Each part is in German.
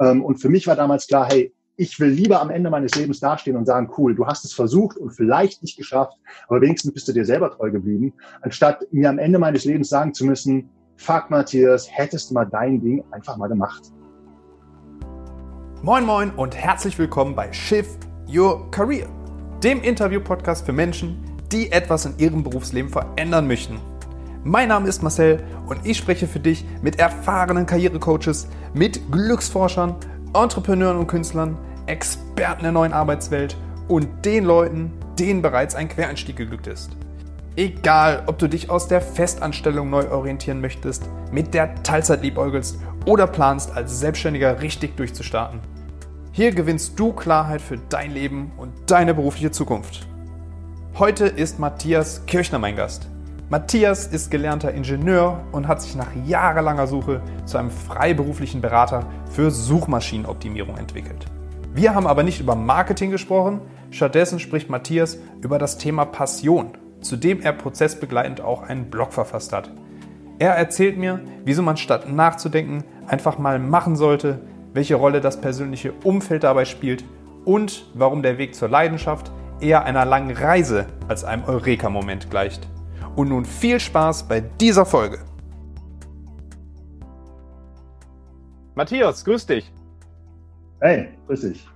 Ähm, und für mich war damals klar, hey, ich will lieber am Ende meines Lebens dastehen und sagen, cool, du hast es versucht und vielleicht nicht geschafft, aber wenigstens bist du dir selber treu geblieben, anstatt mir am Ende meines Lebens sagen zu müssen, fuck Matthias, hättest du mal dein Ding einfach mal gemacht. Moin moin und herzlich willkommen bei Shift Your Career, dem Interview-Podcast für Menschen, die etwas in ihrem Berufsleben verändern möchten. Mein Name ist Marcel und ich spreche für dich mit erfahrenen Karrierecoaches, mit Glücksforschern, Entrepreneuren und Künstlern, Experten der neuen Arbeitswelt und den Leuten, denen bereits ein Quereinstieg geglückt ist. Egal, ob du dich aus der Festanstellung neu orientieren möchtest, mit der Teilzeit liebäugelst oder planst, als Selbstständiger richtig durchzustarten. Hier gewinnst du Klarheit für dein Leben und deine berufliche Zukunft. Heute ist Matthias Kirchner mein Gast. Matthias ist gelernter Ingenieur und hat sich nach jahrelanger Suche zu einem freiberuflichen Berater für Suchmaschinenoptimierung entwickelt. Wir haben aber nicht über Marketing gesprochen, stattdessen spricht Matthias über das Thema Passion, zu dem er prozessbegleitend auch einen Blog verfasst hat. Er erzählt mir, wieso man statt nachzudenken einfach mal machen sollte, welche Rolle das persönliche Umfeld dabei spielt und warum der Weg zur Leidenschaft eher einer langen Reise als einem Eureka-Moment gleicht. Und nun viel Spaß bei dieser Folge. Matthias, grüß dich. Hey, grüß dich.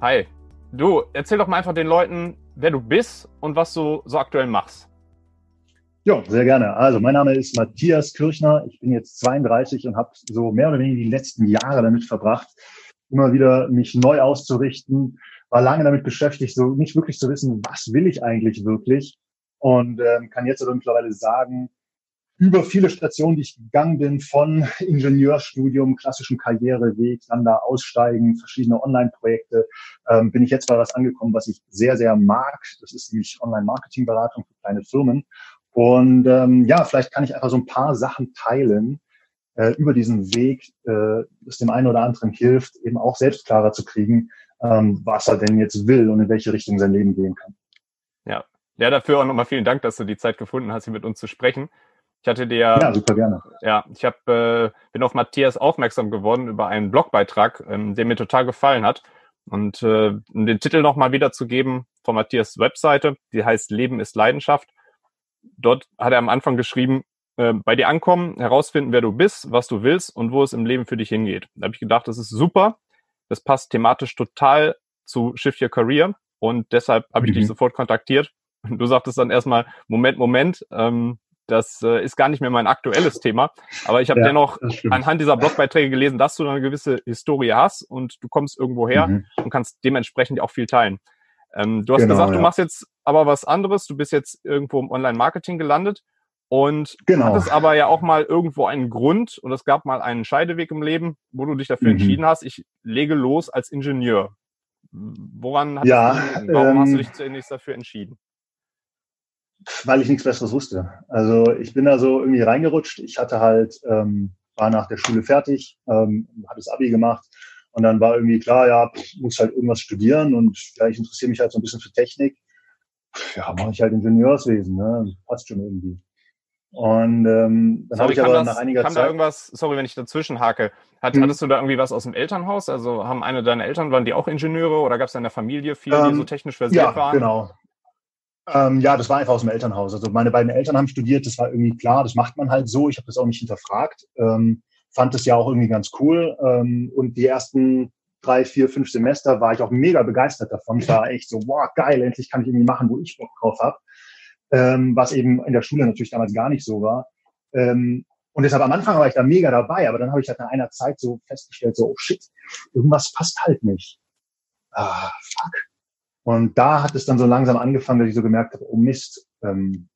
Hi. Du, erzähl doch mal einfach den Leuten, wer du bist und was du so aktuell machst. Ja, sehr gerne. Also mein Name ist Matthias Kirchner. Ich bin jetzt 32 und habe so mehr oder weniger die letzten Jahre damit verbracht, immer wieder mich neu auszurichten. War lange damit beschäftigt, so nicht wirklich zu wissen, was will ich eigentlich wirklich und ähm, kann jetzt aber mittlerweile sagen, über viele Stationen, die ich gegangen bin, von Ingenieurstudium, klassischen Karriereweg, dann da aussteigen, verschiedene Online-Projekte, ähm, bin ich jetzt bei was angekommen, was ich sehr, sehr mag. Das ist nämlich Online-Marketing-Beratung für kleine Firmen. Und ähm, ja, vielleicht kann ich einfach so ein paar Sachen teilen äh, über diesen Weg, äh, das dem einen oder anderen hilft, eben auch selbst klarer zu kriegen, ähm, was er denn jetzt will und in welche Richtung sein Leben gehen kann. Ja, dafür auch nochmal vielen Dank, dass du die Zeit gefunden hast, hier mit uns zu sprechen. Ich hatte dir ja super gerne. Ja, ich hab, äh, bin auf Matthias aufmerksam geworden über einen Blogbeitrag, ähm, der mir total gefallen hat. Und äh, um den Titel nochmal wiederzugeben von Matthias Webseite, die heißt Leben ist Leidenschaft. Dort hat er am Anfang geschrieben, äh, bei dir ankommen, herausfinden, wer du bist, was du willst und wo es im Leben für dich hingeht. Da habe ich gedacht, das ist super. Das passt thematisch total zu Shift Your Career und deshalb habe ich mhm. dich sofort kontaktiert Du sagtest dann erstmal, Moment, Moment, ähm, das äh, ist gar nicht mehr mein aktuelles Thema. Aber ich habe ja, dennoch anhand dieser Blogbeiträge gelesen, dass du eine gewisse Historie hast und du kommst irgendwo her mhm. und kannst dementsprechend auch viel teilen. Ähm, du hast genau, gesagt, ja. du machst jetzt aber was anderes. Du bist jetzt irgendwo im Online-Marketing gelandet und genau. hattest aber ja auch mal irgendwo einen Grund und es gab mal einen Scheideweg im Leben, wo du dich dafür mhm. entschieden hast, ich lege los als Ingenieur. Woran hast ja, du, warum ähm, hast du dich zunächst dafür entschieden? Weil ich nichts Besseres wusste. Also ich bin da so irgendwie reingerutscht. Ich hatte halt, ähm, war nach der Schule fertig, ähm, habe das Abi gemacht und dann war irgendwie klar, ja, muss halt irgendwas studieren und ja, ich interessiere mich halt so ein bisschen für Technik. Ja, mache ich halt Ingenieurswesen, ne? Passt schon irgendwie. Und ähm, dann habe ich aber das, nach einiger kam Zeit. Da irgendwas, sorry, wenn ich dazwischen hake. Hat, hm. Hattest du da irgendwie was aus dem Elternhaus? Also haben eine deiner Eltern, waren die auch Ingenieure oder gab es in der Familie viele, ähm, die so technisch versiert ja, waren? Genau, ähm, ja, das war einfach aus dem Elternhaus. Also meine beiden Eltern haben studiert, das war irgendwie klar, das macht man halt so. Ich habe das auch nicht hinterfragt. Ähm, fand das ja auch irgendwie ganz cool. Ähm, und die ersten drei, vier, fünf Semester war ich auch mega begeistert davon. Ich war echt so, wow, geil, endlich kann ich irgendwie machen, wo ich Bock drauf habe. Ähm, was eben in der Schule natürlich damals gar nicht so war. Ähm, und deshalb am Anfang war ich da mega dabei, aber dann habe ich halt nach einer Zeit so festgestellt, so, oh shit, irgendwas passt halt nicht. Ah, fuck. Und da hat es dann so langsam angefangen, dass ich so gemerkt habe, oh Mist, ähm,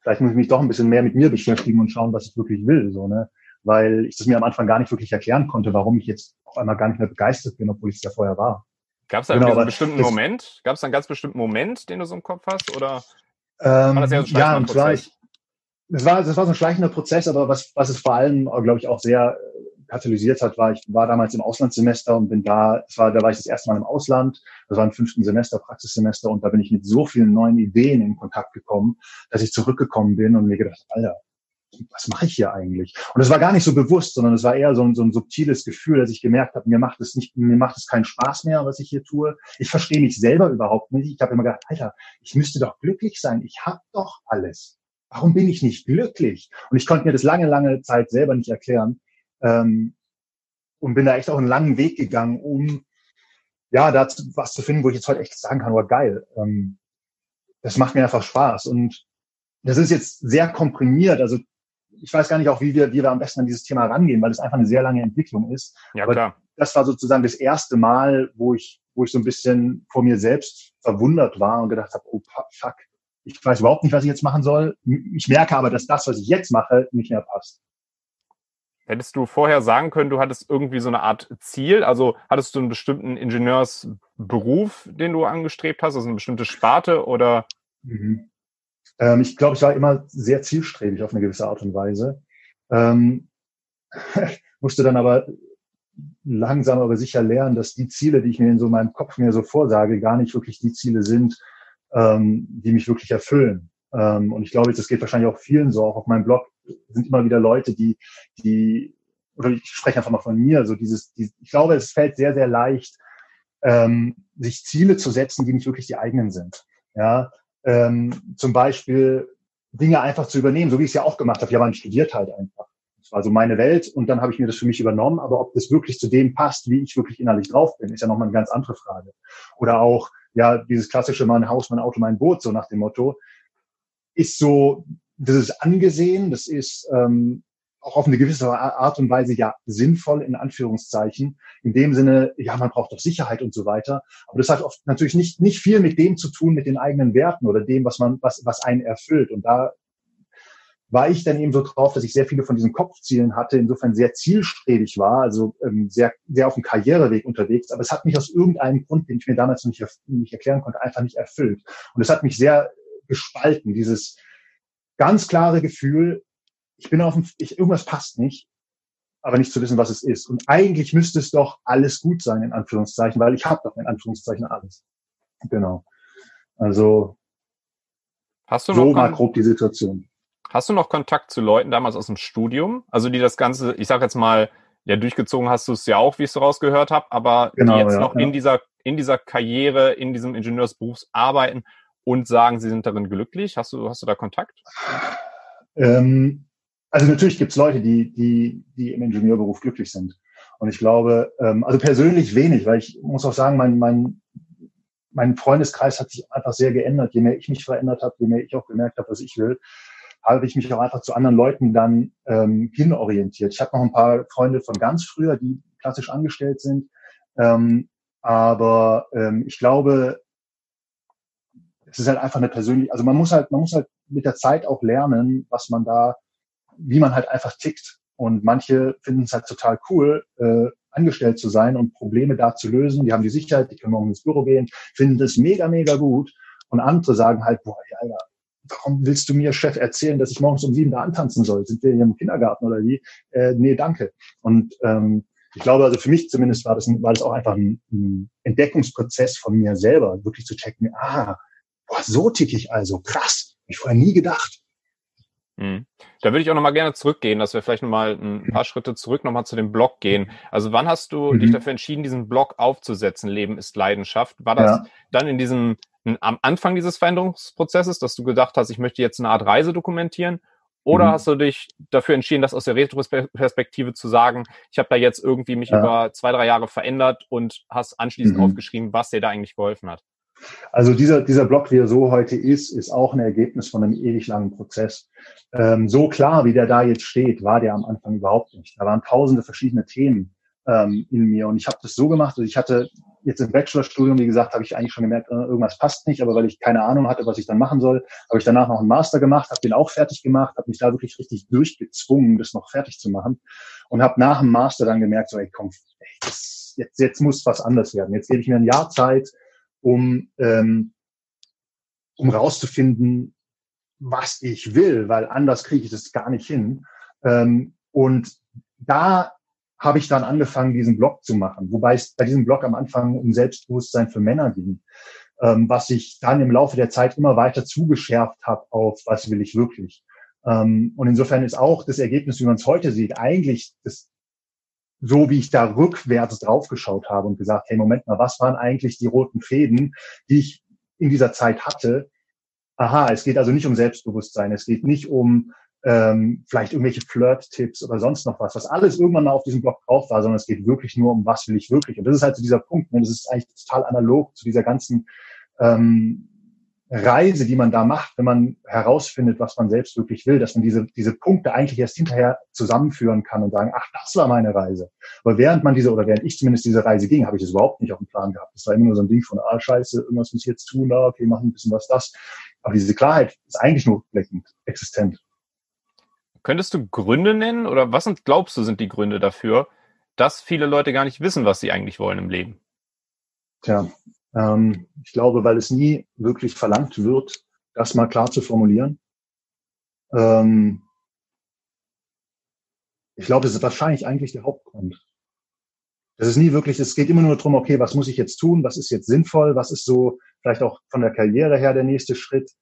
vielleicht muss ich mich doch ein bisschen mehr mit mir beschäftigen und schauen, was ich wirklich will, so, ne? Weil ich das mir am Anfang gar nicht wirklich erklären konnte, warum ich jetzt auf einmal gar nicht mehr begeistert bin, obwohl ich es ja vorher war. Gab es da genau, einen bestimmten Moment? Gab es einen ganz bestimmten Moment, den du so im Kopf hast? Oder ähm, war das eher so ein ja, und zwar ich, das war, das war so ein schleichender Prozess, aber was, was es vor allem, glaube ich, auch sehr katalysiert hat, war, ich war damals im Auslandssemester und bin da, das war, da war ich das erste Mal im Ausland, das war im fünften Semester, Praxissemester und da bin ich mit so vielen neuen Ideen in Kontakt gekommen, dass ich zurückgekommen bin und mir gedacht, Alter, was mache ich hier eigentlich? Und es war gar nicht so bewusst, sondern es war eher so ein, so ein subtiles Gefühl, dass ich gemerkt habe, mir macht es nicht, mir macht es keinen Spaß mehr, was ich hier tue. Ich verstehe mich selber überhaupt nicht. Ich habe immer gedacht, Alter, ich müsste doch glücklich sein. Ich habe doch alles. Warum bin ich nicht glücklich? Und ich konnte mir das lange, lange Zeit selber nicht erklären. Ähm, und bin da echt auch einen langen Weg gegangen, um ja, da was zu finden, wo ich jetzt heute echt sagen kann, oh geil, ähm, das macht mir einfach Spaß. Und das ist jetzt sehr komprimiert. Also ich weiß gar nicht auch, wie wir, wie wir am besten an dieses Thema rangehen, weil es einfach eine sehr lange Entwicklung ist. Ja, Aber klar. Das war sozusagen das erste Mal, wo ich, wo ich so ein bisschen vor mir selbst verwundert war und gedacht habe, oh fuck, ich weiß überhaupt nicht, was ich jetzt machen soll. Ich merke aber, dass das, was ich jetzt mache, nicht mehr passt. Hättest du vorher sagen können, du hattest irgendwie so eine Art Ziel? Also hattest du einen bestimmten Ingenieursberuf, den du angestrebt hast, also eine bestimmte Sparte oder? Mhm. Ähm, ich glaube, ich war immer sehr zielstrebig auf eine gewisse Art und Weise. Ähm, musste dann aber langsam aber sicher lernen, dass die Ziele, die ich mir in so meinem Kopf mir so vorsage, gar nicht wirklich die Ziele sind, ähm, die mich wirklich erfüllen. Ähm, und ich glaube, das geht wahrscheinlich auch vielen so. Auch auf meinem Blog sind immer wieder Leute, die, die, oder ich spreche einfach mal von mir, so dieses, die, ich glaube, es fällt sehr, sehr leicht, ähm, sich Ziele zu setzen, die nicht wirklich die eigenen sind. Ja, ähm, zum Beispiel Dinge einfach zu übernehmen, so wie ich es ja auch gemacht habe. Ja, man studiert halt einfach. Das war so meine Welt und dann habe ich mir das für mich übernommen. Aber ob das wirklich zu dem passt, wie ich wirklich innerlich drauf bin, ist ja nochmal eine ganz andere Frage. Oder auch, ja, dieses klassische mein Haus, mein Auto, mein Boot, so nach dem Motto, ist so, das ist angesehen, das ist ähm, auch auf eine gewisse Art und Weise ja sinnvoll in Anführungszeichen. In dem Sinne, ja, man braucht doch Sicherheit und so weiter. Aber das hat oft natürlich nicht, nicht viel mit dem zu tun, mit den eigenen Werten oder dem, was man, was, was einen erfüllt. Und da war ich dann eben so drauf, dass ich sehr viele von diesen Kopfzielen hatte, insofern sehr zielstrebig war, also ähm, sehr, sehr auf dem Karriereweg unterwegs. Aber es hat mich aus irgendeinem Grund, den ich mir damals nicht, nicht erklären konnte, einfach nicht erfüllt. Und es hat mich sehr gespalten, dieses ganz klare Gefühl, ich bin auf dem, ich, irgendwas passt nicht, aber nicht zu wissen, was es ist. Und eigentlich müsste es doch alles gut sein, in Anführungszeichen, weil ich habe doch in Anführungszeichen alles. Genau. Also Hast du so mal grob die Situation. Hast du noch Kontakt zu Leuten damals aus dem Studium? Also die das Ganze, ich sage jetzt mal, ja, durchgezogen hast du es ja auch, wie ich es rausgehört habe, aber genau, die jetzt ja, noch ja. in dieser, in dieser Karriere, in diesem Ingenieursberufs arbeiten und sagen, sie sind darin glücklich. Hast du, hast du da Kontakt? Ähm, also natürlich gibt es Leute, die, die, die im Ingenieurberuf glücklich sind. Und ich glaube, ähm, also persönlich wenig, weil ich muss auch sagen, mein, mein, mein Freundeskreis hat sich einfach sehr geändert. Je mehr ich mich verändert habe, je mehr ich auch gemerkt habe, was ich will, habe ich mich auch einfach zu anderen Leuten dann ähm, hinorientiert. Ich habe noch ein paar Freunde von ganz früher, die klassisch angestellt sind. Ähm, aber ähm, ich glaube, es ist halt einfach eine persönliche, also man muss halt, man muss halt mit der Zeit auch lernen, was man da wie man halt einfach tickt. Und manche finden es halt total cool, äh, angestellt zu sein und Probleme da zu lösen. Die haben die Sicherheit, die können morgen ins Büro gehen, finden das mega, mega gut. Und andere sagen halt, boah, Alter, warum willst du mir, Chef, erzählen, dass ich morgens um sieben da antanzen soll? Sind wir hier im Kindergarten oder wie? Äh, nee, danke. Und ähm, ich glaube, also für mich zumindest war das, war das auch einfach ein, ein Entdeckungsprozess von mir selber, wirklich zu checken, ah, so tick ich also, krass, hab ich vorher nie gedacht. Mhm. Da würde ich auch nochmal gerne zurückgehen, dass wir vielleicht nochmal ein paar Schritte zurück nochmal zu dem Blog gehen. Also wann hast du mhm. dich dafür entschieden, diesen Blog aufzusetzen? Leben ist Leidenschaft. War das ja. dann in diesem, am Anfang dieses Veränderungsprozesses, dass du gedacht hast, ich möchte jetzt eine Art Reise dokumentieren? Oder mhm. hast du dich dafür entschieden, das aus der Retroperspektive zu sagen, ich habe da jetzt irgendwie mich ja. über zwei, drei Jahre verändert und hast anschließend mhm. aufgeschrieben, was dir da eigentlich geholfen hat? Also dieser, dieser Blog, wie er so heute ist, ist auch ein Ergebnis von einem ewig langen Prozess. Ähm, so klar, wie der da jetzt steht, war der am Anfang überhaupt nicht. Da waren tausende verschiedene Themen ähm, in mir und ich habe das so gemacht, also ich hatte jetzt im Bachelorstudium, wie gesagt, habe ich eigentlich schon gemerkt, äh, irgendwas passt nicht, aber weil ich keine Ahnung hatte, was ich dann machen soll, habe ich danach noch einen Master gemacht, habe den auch fertig gemacht, habe mich da wirklich richtig durchgezwungen, das noch fertig zu machen und habe nach dem Master dann gemerkt, so, ey, komm, ey, das, jetzt, jetzt muss was anders werden. Jetzt gebe ich mir ein Jahr Zeit, um, ähm, um rauszufinden, was ich will, weil anders kriege ich das gar nicht hin. Ähm, und da habe ich dann angefangen, diesen Blog zu machen, wobei es bei diesem Blog am Anfang um Selbstbewusstsein für Männer ging, ähm, was ich dann im Laufe der Zeit immer weiter zugeschärft habe auf, was will ich wirklich. Ähm, und insofern ist auch das Ergebnis, wie man es heute sieht, eigentlich das, so, wie ich da rückwärts draufgeschaut habe und gesagt, hey, Moment mal, was waren eigentlich die roten Fäden, die ich in dieser Zeit hatte? Aha, es geht also nicht um Selbstbewusstsein, es geht nicht um ähm, vielleicht irgendwelche Flirt-Tipps oder sonst noch was, was alles irgendwann mal auf diesem Blog drauf war, sondern es geht wirklich nur um, was will ich wirklich. Und das ist halt so dieser Punkt, ne? das ist eigentlich total analog zu dieser ganzen ähm, Reise, die man da macht, wenn man herausfindet, was man selbst wirklich will, dass man diese, diese Punkte eigentlich erst hinterher zusammenführen kann und sagen, ach, das war meine Reise. Aber während man diese, oder während ich zumindest diese Reise ging, habe ich das überhaupt nicht auf dem Plan gehabt. Das war immer nur so ein Ding von, ah, scheiße, irgendwas muss ich jetzt tun, ah, okay, machen ein bisschen was, das. Aber diese Klarheit ist eigentlich nur rückblickend existent. Könntest du Gründe nennen oder was sind, glaubst du, sind die Gründe dafür, dass viele Leute gar nicht wissen, was sie eigentlich wollen im Leben? Tja, ähm, ich glaube, weil es nie wirklich verlangt wird, das mal klar zu formulieren. Ähm, ich glaube, das ist wahrscheinlich eigentlich der Hauptgrund. Das ist nie wirklich, es geht immer nur darum, okay, was muss ich jetzt tun, was ist jetzt sinnvoll, was ist so vielleicht auch von der Karriere her der nächste Schritt.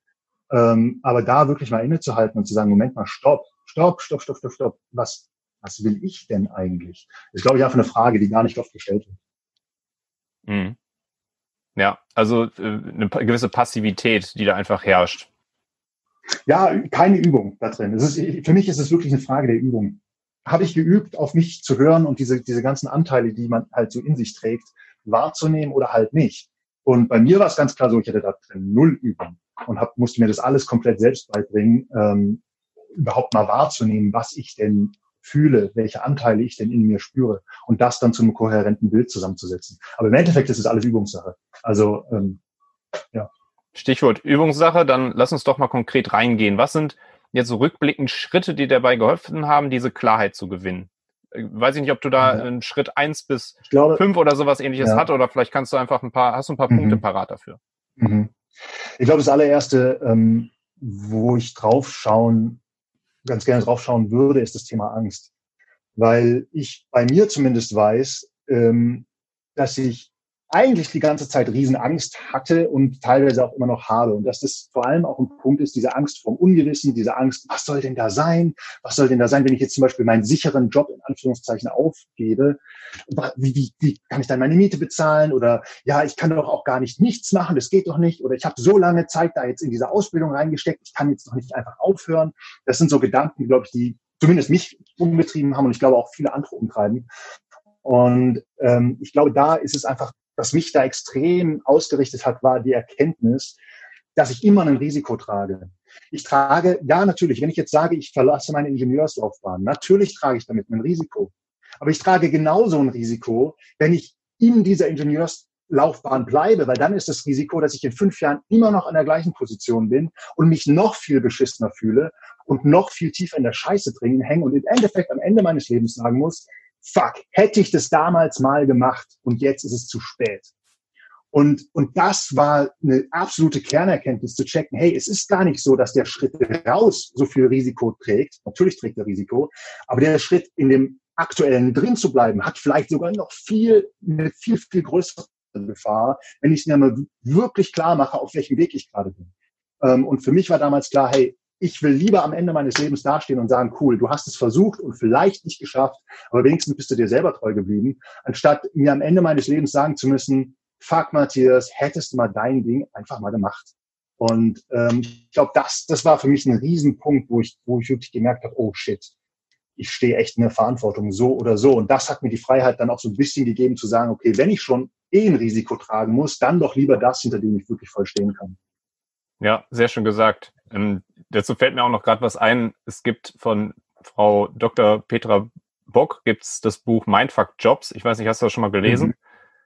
Ähm, aber da wirklich mal innezuhalten und zu sagen, Moment mal, stopp, stopp, stopp, stopp, stopp, stopp. Was, was will ich denn eigentlich? Das ist, glaube ich, einfach eine Frage, die gar nicht oft gestellt wird. Mhm. Ja, also äh, eine gewisse Passivität, die da einfach herrscht. Ja, keine Übung da drin. Ist, für mich ist es wirklich eine Frage der Übung. Habe ich geübt, auf mich zu hören und diese, diese ganzen Anteile, die man halt so in sich trägt, wahrzunehmen oder halt nicht? Und bei mir war es ganz klar so, ich hatte da drin null Übung und hab, musste mir das alles komplett selbst beibringen. Ähm, überhaupt mal wahrzunehmen, was ich denn fühle, welche Anteile ich denn in mir spüre und das dann zu einem kohärenten Bild zusammenzusetzen. Aber im Endeffekt ist es alles Übungssache. Also ähm, ja. Stichwort Übungssache, dann lass uns doch mal konkret reingehen. Was sind jetzt so rückblickend Schritte, die dabei geholfen haben, diese Klarheit zu gewinnen? Äh, weiß ich nicht, ob du da ja. einen Schritt eins bis glaube, fünf oder sowas ähnliches ja. hat oder vielleicht kannst du einfach ein paar, hast du ein paar mhm. Punkte parat dafür? Mhm. Ich glaube, das allererste, ähm, wo ich drauf schauen ganz gerne drauf schauen würde, ist das Thema Angst. Weil ich bei mir zumindest weiß, ähm, dass ich eigentlich die ganze Zeit Riesenangst hatte und teilweise auch immer noch habe. Und dass das vor allem auch ein Punkt ist, diese Angst vom Ungewissen, diese Angst, was soll denn da sein? Was soll denn da sein, wenn ich jetzt zum Beispiel meinen sicheren Job in Anführungszeichen aufgebe? Wie, wie, wie kann ich dann meine Miete bezahlen? Oder ja, ich kann doch auch gar nicht nichts machen, das geht doch nicht. Oder ich habe so lange Zeit da jetzt in diese Ausbildung reingesteckt, ich kann jetzt doch nicht einfach aufhören. Das sind so Gedanken, glaube ich, die zumindest mich umgetrieben haben und ich glaube auch viele andere umtreiben. Und ähm, ich glaube, da ist es einfach was mich da extrem ausgerichtet hat, war die Erkenntnis, dass ich immer ein Risiko trage. Ich trage, ja, natürlich, wenn ich jetzt sage, ich verlasse meine Ingenieurslaufbahn, natürlich trage ich damit ein Risiko. Aber ich trage genauso ein Risiko, wenn ich in dieser Ingenieurslaufbahn bleibe, weil dann ist das Risiko, dass ich in fünf Jahren immer noch an der gleichen Position bin und mich noch viel beschissener fühle und noch viel tiefer in der Scheiße drin hänge und im Endeffekt am Ende meines Lebens sagen muss, fuck, hätte ich das damals mal gemacht und jetzt ist es zu spät. Und, und das war eine absolute Kernerkenntnis zu checken, hey, es ist gar nicht so, dass der Schritt raus so viel Risiko trägt. Natürlich trägt er Risiko, aber der Schritt in dem aktuellen drin zu bleiben, hat vielleicht sogar noch viel, eine viel, viel größere Gefahr, wenn ich es mir mal wirklich klar mache, auf welchem Weg ich gerade bin. Ähm, und für mich war damals klar, hey, ich will lieber am Ende meines Lebens dastehen und sagen, cool, du hast es versucht und vielleicht nicht geschafft, aber wenigstens bist du dir selber treu geblieben, anstatt mir am Ende meines Lebens sagen zu müssen, fuck Matthias, hättest du mal dein Ding einfach mal gemacht. Und ähm, ich glaube, das, das war für mich ein Riesenpunkt, wo ich, wo ich wirklich gemerkt habe, oh shit, ich stehe echt in der Verantwortung, so oder so. Und das hat mir die Freiheit dann auch so ein bisschen gegeben zu sagen, okay, wenn ich schon eh ein Risiko tragen muss, dann doch lieber das, hinter dem ich wirklich voll stehen kann. Ja, sehr schön gesagt. Ähm, dazu fällt mir auch noch gerade was ein. Es gibt von Frau Dr. Petra Bock gibt's das Buch Mindfuck Jobs. Ich weiß nicht, hast du das schon mal gelesen?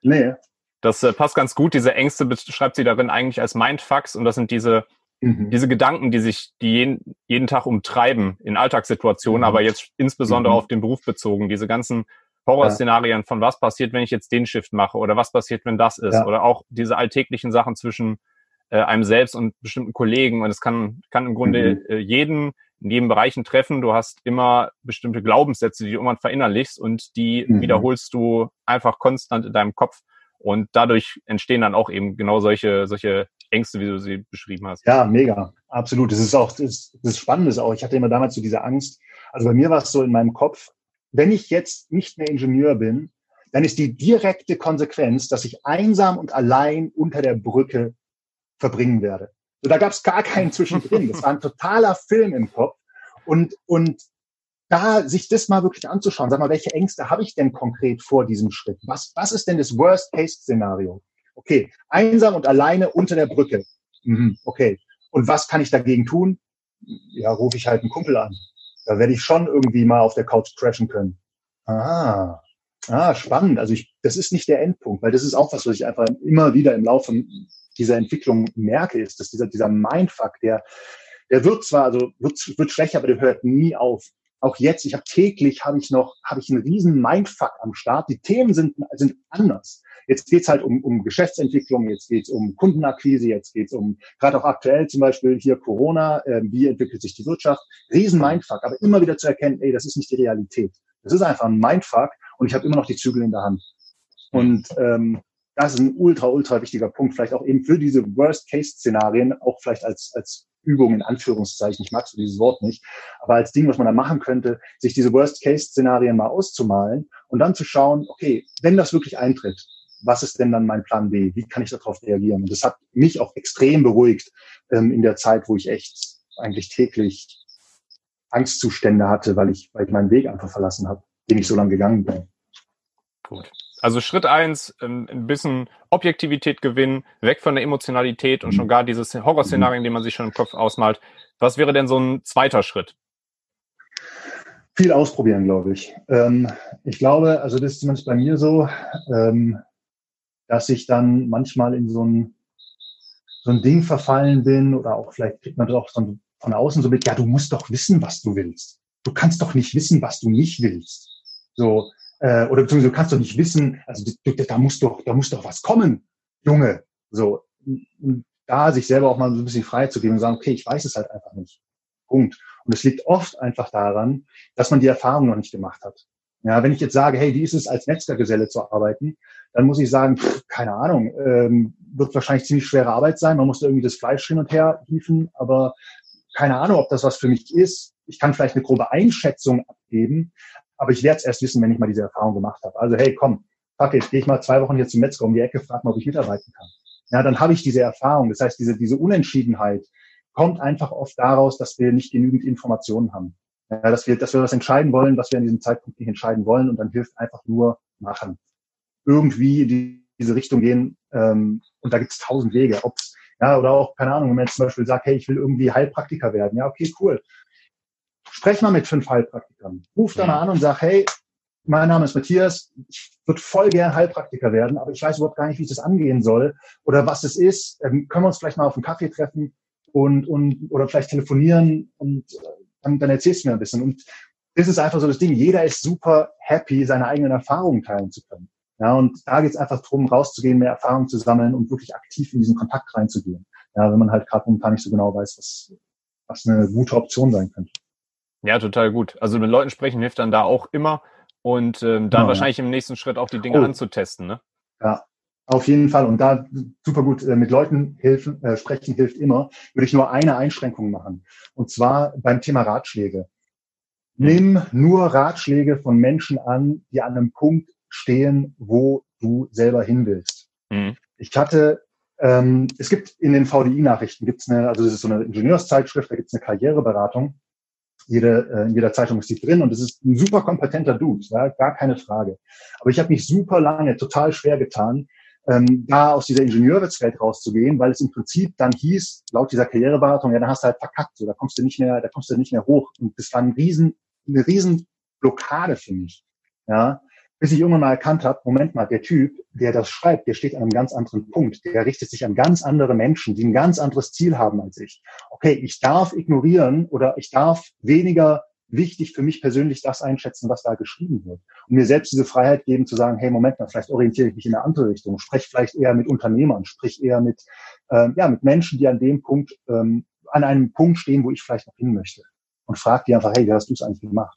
Mhm. Nee. Das äh, passt ganz gut. Diese Ängste beschreibt sie darin eigentlich als Mindfucks und das sind diese mhm. diese Gedanken, die sich die jeden, jeden Tag umtreiben in Alltagssituationen, mhm. aber jetzt insbesondere mhm. auf den Beruf bezogen. Diese ganzen Horrorszenarien von was passiert, wenn ich jetzt den Shift mache oder was passiert, wenn das ist ja. oder auch diese alltäglichen Sachen zwischen äh, einem selbst und bestimmten Kollegen. Und es kann, kann im Grunde mhm. äh, jeden in jedem Bereichen treffen. Du hast immer bestimmte Glaubenssätze, die du irgendwann verinnerlichst und die mhm. wiederholst du einfach konstant in deinem Kopf. Und dadurch entstehen dann auch eben genau solche, solche Ängste, wie du sie beschrieben hast. Ja, mega. Absolut. Das ist auch, das, das Spannende ist auch, ich hatte immer damals so diese Angst. Also bei mir war es so in meinem Kopf, wenn ich jetzt nicht mehr Ingenieur bin, dann ist die direkte Konsequenz, dass ich einsam und allein unter der Brücke verbringen werde. So, da gab es gar keinen Zwischendrin. Das war ein totaler Film im Kopf. Und, und da sich das mal wirklich anzuschauen, sag mal, welche Ängste habe ich denn konkret vor diesem Schritt? Was, was ist denn das Worst-Case-Szenario? Okay, einsam und alleine unter der Brücke. Mhm, okay. Und was kann ich dagegen tun? Ja, rufe ich halt einen Kumpel an. Da werde ich schon irgendwie mal auf der Couch crashen können. Ah, ah, spannend. Also ich, das ist nicht der Endpunkt, weil das ist auch was, was ich einfach immer wieder im Laufe dieser Entwicklung merke, ist, dass dieser, dieser Mindfuck, der, der wird zwar, also wird, wird schwächer, aber der hört nie auf auch jetzt, ich habe täglich habe ich noch, habe ich einen riesen Mindfuck am Start. Die Themen sind, sind anders. Jetzt geht's halt um, um Geschäftsentwicklung, jetzt geht's um Kundenakquise, jetzt geht's um, gerade auch aktuell zum Beispiel hier Corona, äh, wie entwickelt sich die Wirtschaft. Riesen Mindfuck, aber immer wieder zu erkennen, ey, das ist nicht die Realität. Das ist einfach ein Mindfuck und ich habe immer noch die Zügel in der Hand. Und ähm, das ist ein ultra, ultra wichtiger Punkt, vielleicht auch eben für diese Worst-Case-Szenarien, auch vielleicht als, als Übung in Anführungszeichen, ich mag so dieses Wort nicht, aber als Ding, was man da machen könnte, sich diese Worst-Case-Szenarien mal auszumalen und dann zu schauen, okay, wenn das wirklich eintritt, was ist denn dann mein Plan B? Wie kann ich darauf reagieren? Und das hat mich auch extrem beruhigt ähm, in der Zeit, wo ich echt eigentlich täglich Angstzustände hatte, weil ich, weil ich meinen Weg einfach verlassen habe, den ich so lange gegangen bin. Gut. Also Schritt eins, ähm, ein bisschen Objektivität gewinnen, weg von der Emotionalität und schon gar dieses Horrorszenario, den man sich schon im Kopf ausmalt. Was wäre denn so ein zweiter Schritt? Viel ausprobieren, glaube ich. Ähm, ich glaube, also das ist zumindest bei mir so, ähm, dass ich dann manchmal in so ein, so ein Ding verfallen bin oder auch vielleicht kriegt man das auch von, von außen so mit, ja, du musst doch wissen, was du willst. Du kannst doch nicht wissen, was du nicht willst. So, äh, oder beziehungsweise du kannst doch nicht wissen, also da muss doch, da muss doch was kommen, Junge. So, da sich selber auch mal so ein bisschen frei zu geben und sagen, okay, ich weiß es halt einfach nicht. Punkt. Und es liegt oft einfach daran, dass man die Erfahrung noch nicht gemacht hat. Ja, wenn ich jetzt sage, hey, wie ist es als Netzwerkgeselle zu arbeiten, dann muss ich sagen, pff, keine Ahnung, ähm, wird wahrscheinlich ziemlich schwere Arbeit sein. Man muss irgendwie das Fleisch hin und her hieven, aber keine Ahnung, ob das was für mich ist. Ich kann vielleicht eine grobe Einschätzung abgeben, aber ich werde es erst wissen, wenn ich mal diese Erfahrung gemacht habe. Also hey, komm, fuck it, gehe ich mal zwei Wochen hier zum Metzger um die Ecke, frag mal, ob ich mitarbeiten kann. Ja, dann habe ich diese Erfahrung. Das heißt, diese, diese Unentschiedenheit kommt einfach oft daraus, dass wir nicht genügend Informationen haben. Ja, dass wir, dass wir was entscheiden wollen, was wir an diesem Zeitpunkt nicht entscheiden wollen und dann hilft einfach nur machen. Irgendwie in diese Richtung gehen ähm, und da gibt es tausend Wege. Ob's, ja, oder auch, keine Ahnung, wenn man jetzt zum Beispiel sagt, hey, ich will irgendwie Heilpraktiker werden. Ja, okay, cool. Sprech mal mit fünf Heilpraktikern. Ruf da mal an und sag, hey, mein Name ist Matthias, ich würde voll gern Heilpraktiker werden, aber ich weiß überhaupt gar nicht, wie ich das angehen soll oder was es ist. Ähm, können wir uns vielleicht mal auf einen Kaffee treffen und, und oder vielleicht telefonieren und äh, dann, dann erzählst du mir ein bisschen. Und das ist einfach so das Ding. Jeder ist super happy, seine eigenen Erfahrungen teilen zu können. Ja, und da geht es einfach darum, rauszugehen, mehr Erfahrung zu sammeln und wirklich aktiv in diesen Kontakt reinzugehen. Ja, wenn man halt gerade momentan nicht so genau weiß, was, was eine gute Option sein könnte. Ja, total gut. Also mit Leuten sprechen hilft dann da auch immer und ähm, dann ja, wahrscheinlich ja. im nächsten Schritt auch die Dinge oh. anzutesten, ne? Ja, auf jeden Fall. Und da super gut äh, mit Leuten helfen, äh, sprechen hilft immer. Würde ich nur eine Einschränkung machen. Und zwar beim Thema Ratschläge. Nimm nur Ratschläge von Menschen an, die an einem Punkt stehen, wo du selber hin willst. Mhm. Ich hatte, ähm, es gibt in den VDI-Nachrichten gibt's eine, also das ist so eine Ingenieurszeitschrift, da gibt's eine Karriereberatung jede, äh, in jeder Zeitung ist die drin und es ist ein super kompetenter Dude, ja, gar keine Frage. Aber ich habe mich super lange total schwer getan, ähm, da aus dieser Ingenieurwelt rauszugehen, weil es im Prinzip dann hieß, laut dieser Karriereberatung, ja, da hast du halt verkackt, so, da kommst du nicht mehr, da kommst du nicht mehr hoch. Und das war ein riesen, eine riesen Blockade für mich. Ja, bis ich irgendwann mal erkannt habe, Moment mal, der Typ, der das schreibt, der steht an einem ganz anderen Punkt. Der richtet sich an ganz andere Menschen, die ein ganz anderes Ziel haben als ich. Okay, ich darf ignorieren oder ich darf weniger wichtig für mich persönlich das einschätzen, was da geschrieben wird. Und mir selbst diese Freiheit geben zu sagen, hey, Moment mal, vielleicht orientiere ich mich in eine andere Richtung, sprich vielleicht eher mit Unternehmern, sprich eher mit, ähm, ja, mit Menschen, die an dem Punkt, ähm, an einem Punkt stehen, wo ich vielleicht noch hin möchte. Und frag die einfach, hey, wie hast du es eigentlich gemacht?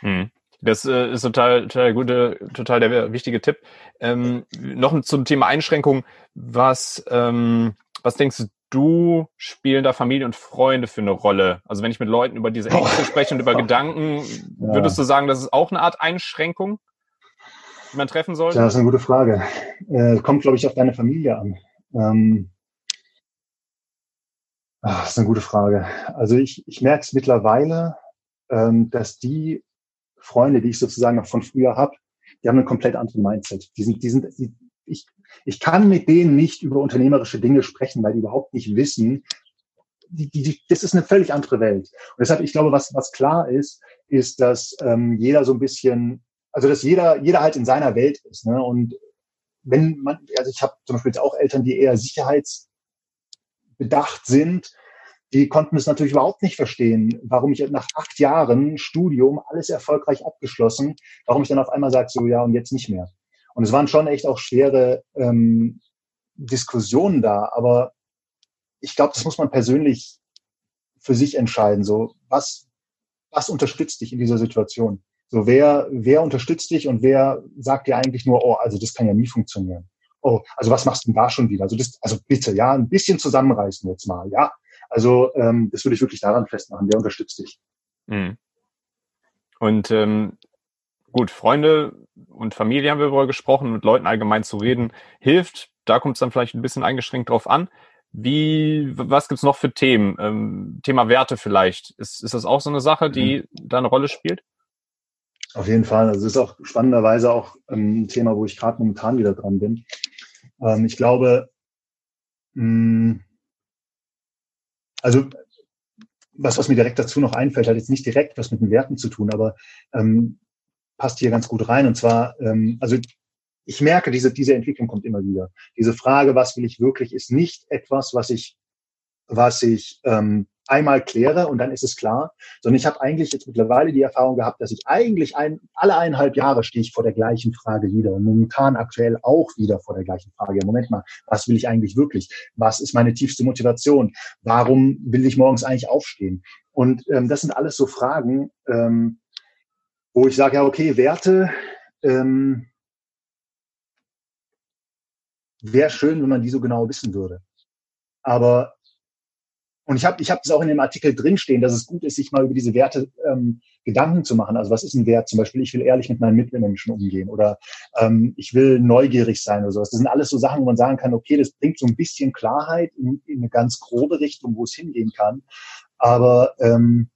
Hm. Das äh, ist total, total gute, total der wichtige Tipp. Ähm, noch zum Thema Einschränkung. Was, ähm, was denkst du, spielen da Familie und Freunde für eine Rolle? Also wenn ich mit Leuten über diese Ängste spreche und über Gedanken, würdest du sagen, das ist auch eine Art Einschränkung, die man treffen sollte? Ja, das ist eine gute Frage. Äh, kommt, glaube ich, auf deine Familie an. Ähm, ach, das ist eine gute Frage. Also ich, ich merke es mittlerweile, ähm, dass die Freunde, die ich sozusagen noch von früher habe, die haben einen komplett anderen Mindset. Die sind, die sind, die, ich, ich kann mit denen nicht über unternehmerische Dinge sprechen, weil die überhaupt nicht wissen, die, die, die, das ist eine völlig andere Welt. Und deshalb, ich glaube, was, was klar ist, ist, dass ähm, jeder so ein bisschen, also dass jeder, jeder halt in seiner Welt ist. Ne? Und wenn man, also ich habe zum Beispiel jetzt auch Eltern, die eher sicherheitsbedacht sind, die konnten es natürlich überhaupt nicht verstehen, warum ich nach acht Jahren Studium alles erfolgreich abgeschlossen, warum ich dann auf einmal sage, so ja und jetzt nicht mehr. Und es waren schon echt auch schwere ähm, Diskussionen da, aber ich glaube, das muss man persönlich für sich entscheiden. So, was, was unterstützt dich in dieser Situation? So, wer, wer unterstützt dich und wer sagt dir eigentlich nur, oh, also das kann ja nie funktionieren. Oh, also was machst du denn da schon wieder? Also das, also bitte, ja, ein bisschen zusammenreißen jetzt mal, ja. Also ähm, das würde ich wirklich daran festmachen. Wer unterstützt dich? Mhm. Und ähm, gut, Freunde und Familie haben wir darüber gesprochen, mit Leuten allgemein zu reden, hilft. Da kommt es dann vielleicht ein bisschen eingeschränkt drauf an. Wie, was gibt's noch für Themen? Ähm, Thema Werte vielleicht. Ist, ist das auch so eine Sache, die mhm. da eine Rolle spielt? Auf jeden Fall. Also es ist auch spannenderweise auch ähm, ein Thema, wo ich gerade momentan wieder dran bin. Ähm, ich glaube, mh, hm, also was, was mir direkt dazu noch einfällt, hat jetzt nicht direkt was mit den Werten zu tun, aber ähm, passt hier ganz gut rein. Und zwar, ähm, also ich merke, diese, diese Entwicklung kommt immer wieder. Diese Frage, was will ich wirklich, ist nicht etwas, was ich, was ich ähm, einmal kläre und dann ist es klar, sondern ich habe eigentlich jetzt mittlerweile die Erfahrung gehabt, dass ich eigentlich ein, alle eineinhalb Jahre stehe ich vor der gleichen Frage wieder und momentan aktuell auch wieder vor der gleichen Frage. Moment mal, was will ich eigentlich wirklich? Was ist meine tiefste Motivation? Warum will ich morgens eigentlich aufstehen? Und ähm, das sind alles so Fragen, ähm, wo ich sage, ja, okay, Werte, ähm, wäre schön, wenn man die so genau wissen würde. Aber und ich habe ich hab das auch in dem Artikel drinstehen, dass es gut ist, sich mal über diese Werte ähm, Gedanken zu machen. Also was ist ein Wert? Zum Beispiel, ich will ehrlich mit meinen Mitmenschen umgehen oder ähm, ich will neugierig sein oder sowas. Das sind alles so Sachen, wo man sagen kann, okay, das bringt so ein bisschen Klarheit in, in eine ganz grobe Richtung, wo es hingehen kann. Aber ähm,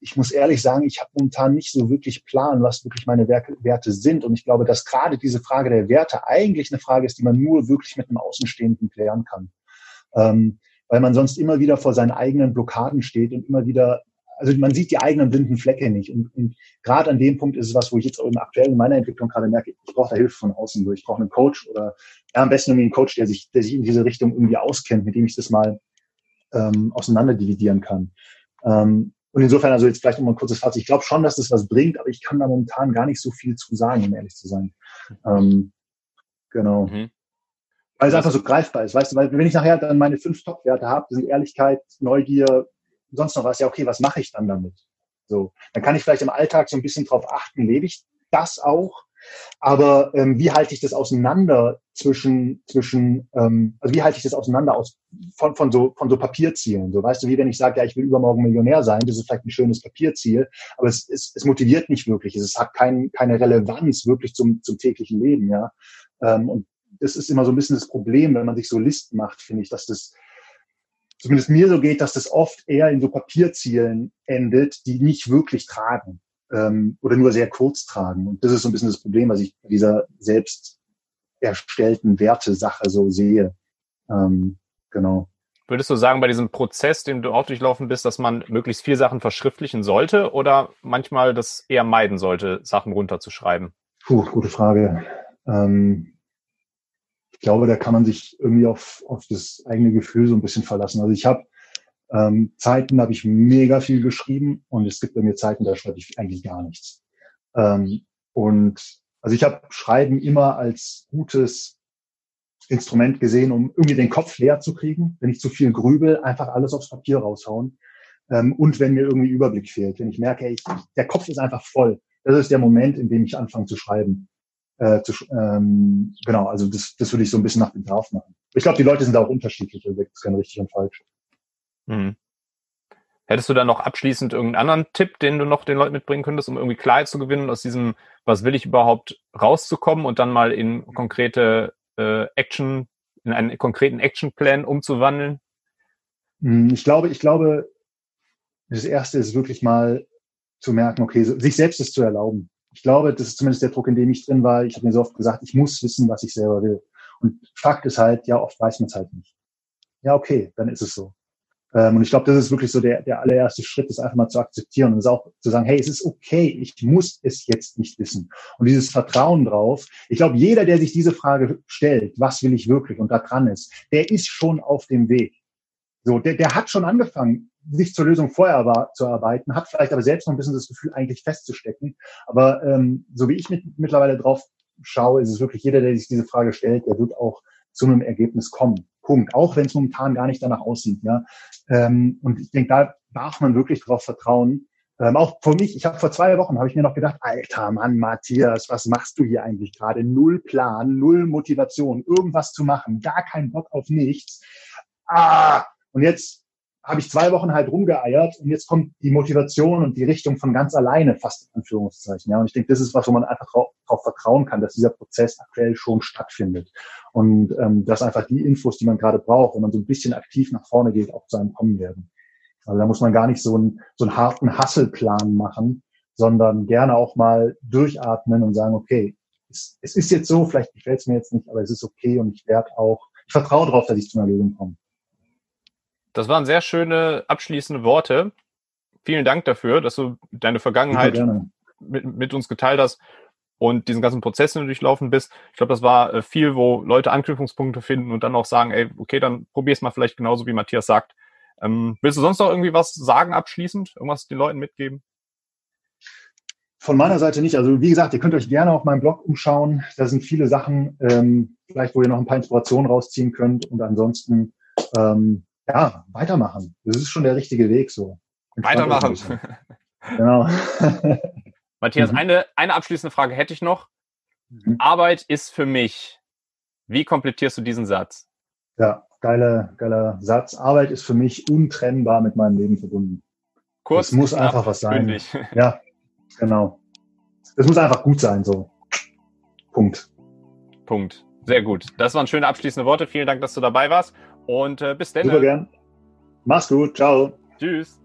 ich muss ehrlich sagen, ich habe momentan nicht so wirklich Plan, was wirklich meine Werte sind. Und ich glaube, dass gerade diese Frage der Werte eigentlich eine Frage ist, die man nur wirklich mit einem Außenstehenden klären kann. Ähm, weil man sonst immer wieder vor seinen eigenen Blockaden steht und immer wieder, also man sieht die eigenen blinden Flecke nicht. Und, und gerade an dem Punkt ist es was, wo ich jetzt auch aktuell in meiner Entwicklung gerade merke, ich brauche da Hilfe von außen. Ich brauche einen Coach oder ja, am besten irgendwie einen Coach, der sich, der sich in diese Richtung irgendwie auskennt, mit dem ich das mal ähm, auseinanderdividieren kann. Ähm, und insofern, also jetzt vielleicht nochmal ein kurzes Fazit. Ich glaube schon, dass das was bringt, aber ich kann da momentan gar nicht so viel zu sagen, um ehrlich zu sein. Ähm, genau. Mhm. Weil es einfach so greifbar ist, weißt du, weil wenn ich nachher dann meine fünf Top-Werte habe, sind Ehrlichkeit, Neugier, sonst noch was, ja, okay, was mache ich dann damit? So, dann kann ich vielleicht im Alltag so ein bisschen drauf achten, lebe ich das auch? Aber ähm, wie halte ich das auseinander zwischen, zwischen ähm, also wie halte ich das auseinander aus von, von, so, von so Papierzielen? So weißt du, wie wenn ich sage, ja, ich will übermorgen Millionär sein, das ist vielleicht ein schönes Papierziel, aber es, es, es motiviert nicht wirklich. Es hat kein, keine Relevanz wirklich zum, zum täglichen Leben, ja. Ähm, und das ist immer so ein bisschen das Problem, wenn man sich so Listen macht, finde ich, dass das zumindest mir so geht, dass das oft eher in so Papierzielen endet, die nicht wirklich tragen ähm, oder nur sehr kurz tragen. Und das ist so ein bisschen das Problem, was ich bei dieser selbst erstellten Wertesache so sehe. Ähm, genau. Würdest du sagen, bei diesem Prozess, den du auch durchlaufen bist, dass man möglichst viel Sachen verschriftlichen sollte oder manchmal das eher meiden sollte, Sachen runterzuschreiben? Puh, gute Frage. Ähm, ich glaube, da kann man sich irgendwie auf, auf das eigene Gefühl so ein bisschen verlassen. Also ich habe ähm, Zeiten, da habe ich mega viel geschrieben und es gibt bei mir Zeiten, da schreibe ich eigentlich gar nichts. Ähm, und also ich habe Schreiben immer als gutes Instrument gesehen, um irgendwie den Kopf leer zu kriegen. Wenn ich zu viel grübel, einfach alles aufs Papier raushauen. Ähm, und wenn mir irgendwie Überblick fehlt, wenn ich merke, ey, der Kopf ist einfach voll das ist der Moment, in dem ich anfange zu schreiben. Äh, zu, ähm, genau, also das, das würde ich so ein bisschen nach dem Bedarf machen. Ich glaube, die Leute sind da auch unterschiedlich, also gibt es kein richtig und falsch. Mhm. Hättest du da noch abschließend irgendeinen anderen Tipp, den du noch den Leuten mitbringen könntest, um irgendwie Klarheit zu gewinnen, aus diesem, was will ich überhaupt rauszukommen und dann mal in konkrete äh, Action, in einen konkreten Actionplan umzuwandeln? Hm, ich glaube, ich glaube, das erste ist wirklich mal zu merken, okay, sich selbst es zu erlauben. Ich glaube, das ist zumindest der Druck, in dem ich drin war. Ich habe mir so oft gesagt, ich muss wissen, was ich selber will. Und Fakt ist halt, ja, oft weiß man es halt nicht. Ja, okay, dann ist es so. Ähm, und ich glaube, das ist wirklich so der, der allererste Schritt, das einfach mal zu akzeptieren und es auch zu sagen, hey, es ist okay, ich muss es jetzt nicht wissen. Und dieses Vertrauen drauf, ich glaube, jeder, der sich diese Frage stellt, was will ich wirklich und da dran ist, der ist schon auf dem Weg. So, der, der hat schon angefangen, sich zur Lösung vorher zu arbeiten, hat vielleicht aber selbst noch ein bisschen das Gefühl, eigentlich festzustecken. Aber ähm, so wie ich mit, mittlerweile drauf schaue, ist es wirklich jeder, der sich diese Frage stellt, der wird auch zu einem Ergebnis kommen. Punkt. Auch wenn es momentan gar nicht danach aussieht. Ja. Ähm, und ich denke, da darf man wirklich darauf vertrauen. Ähm, auch für mich, ich habe vor zwei Wochen, habe ich mir noch gedacht, alter Mann, Matthias, was machst du hier eigentlich gerade? Null Plan, null Motivation, irgendwas zu machen, gar keinen Bock auf nichts. Ah, und jetzt habe ich zwei Wochen halt rumgeeiert und jetzt kommt die Motivation und die Richtung von ganz alleine, fast in Anführungszeichen. Ja, und ich denke, das ist was, wo man einfach darauf vertrauen kann, dass dieser Prozess aktuell schon stattfindet. Und ähm, dass einfach die Infos, die man gerade braucht, wenn man so ein bisschen aktiv nach vorne geht, auch zu einem kommen werden. Also da muss man gar nicht so einen, so einen harten Hasselplan machen, sondern gerne auch mal durchatmen und sagen, okay, es, es ist jetzt so, vielleicht gefällt es mir jetzt nicht, aber es ist okay und ich werde auch, ich vertraue darauf, dass ich zu einer Lösung komme. Das waren sehr schöne abschließende Worte. Vielen Dank dafür, dass du deine Vergangenheit mit, mit, uns geteilt hast und diesen ganzen Prozess durchlaufen bist. Ich glaube, das war äh, viel, wo Leute Anknüpfungspunkte finden und dann auch sagen, ey, okay, dann probier es mal vielleicht genauso, wie Matthias sagt. Ähm, willst du sonst noch irgendwie was sagen abschließend? Irgendwas den Leuten mitgeben? Von meiner Seite nicht. Also wie gesagt, ihr könnt euch gerne auf meinem Blog umschauen. Da sind viele Sachen, ähm, vielleicht wo ihr noch ein paar Inspirationen rausziehen könnt. Und ansonsten ähm, ja, weitermachen. Das ist schon der richtige Weg so. Weitermachen. Genau. Matthias, mhm. eine, eine abschließende Frage hätte ich noch. Mhm. Arbeit ist für mich. Wie komplettierst du diesen Satz? Ja, geiler, geiler Satz. Arbeit ist für mich untrennbar mit meinem Leben verbunden. Kurz. Es muss knapp, einfach was sein. Bündig. Ja, genau. Es muss einfach gut sein, so. Punkt. Punkt. Sehr gut. Das waren schöne abschließende Worte. Vielen Dank, dass du dabei warst. Und äh, bis dann. Super gern. Mach's gut. Ciao. Tschüss.